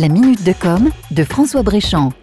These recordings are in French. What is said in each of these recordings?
La minute de com de François Bréchamp.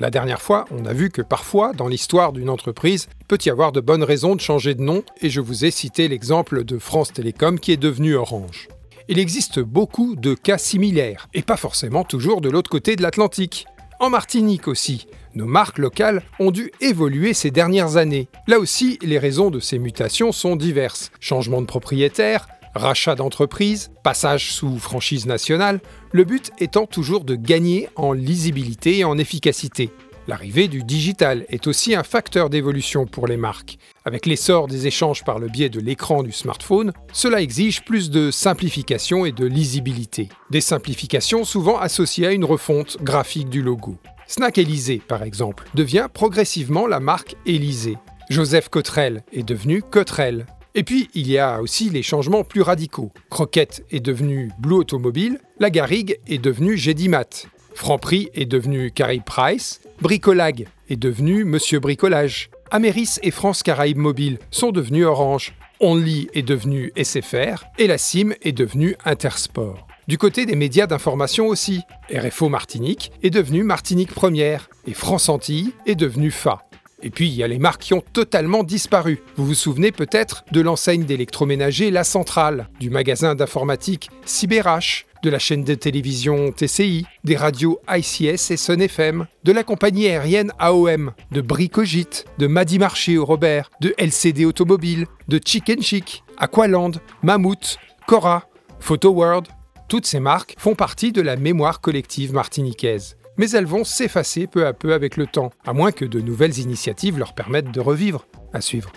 La dernière fois, on a vu que parfois, dans l'histoire d'une entreprise, il peut y avoir de bonnes raisons de changer de nom, et je vous ai cité l'exemple de France Télécom qui est devenu Orange. Il existe beaucoup de cas similaires, et pas forcément toujours de l'autre côté de l'Atlantique. En Martinique aussi, nos marques locales ont dû évoluer ces dernières années. Là aussi, les raisons de ces mutations sont diverses. Changement de propriétaire, rachat d'entreprise, passage sous franchise nationale, le but étant toujours de gagner en lisibilité et en efficacité. L'arrivée du digital est aussi un facteur d'évolution pour les marques. Avec l'essor des échanges par le biais de l'écran du smartphone, cela exige plus de simplification et de lisibilité. Des simplifications souvent associées à une refonte graphique du logo. Snack Élysée, par exemple, devient progressivement la marque Élysée. Joseph Cotrel est devenu Cotrel. Et puis, il y a aussi les changements plus radicaux. Croquette est devenu Blue Automobile, la Garrigue est devenue Gédimat, Franprix est devenu Carrie Price, Bricolag est devenu Monsieur Bricolage, Améris et France Caraïbes Mobile sont devenus Orange, Only est devenu SFR et la CIM est devenue Intersport. Du côté des médias d'information aussi, RFO Martinique est devenu Martinique Première et France Antilles est devenu FA. Et puis, il y a les marques qui ont totalement disparu. Vous vous souvenez peut-être de l'enseigne d'électroménager La Centrale, du magasin d'informatique CyberH, de la chaîne de télévision TCI, des radios ICS et Sun FM, de la compagnie aérienne AOM, de Bricogit, de Madi Marché au Robert, de LCD Automobile, de Chicken Chic, Aqualand, Mammouth, Cora, Photo World. Toutes ces marques font partie de la mémoire collective martiniquaise mais elles vont s'effacer peu à peu avec le temps, à moins que de nouvelles initiatives leur permettent de revivre. À suivre.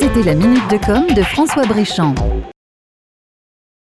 C'était la minute de com de François Bréchamp.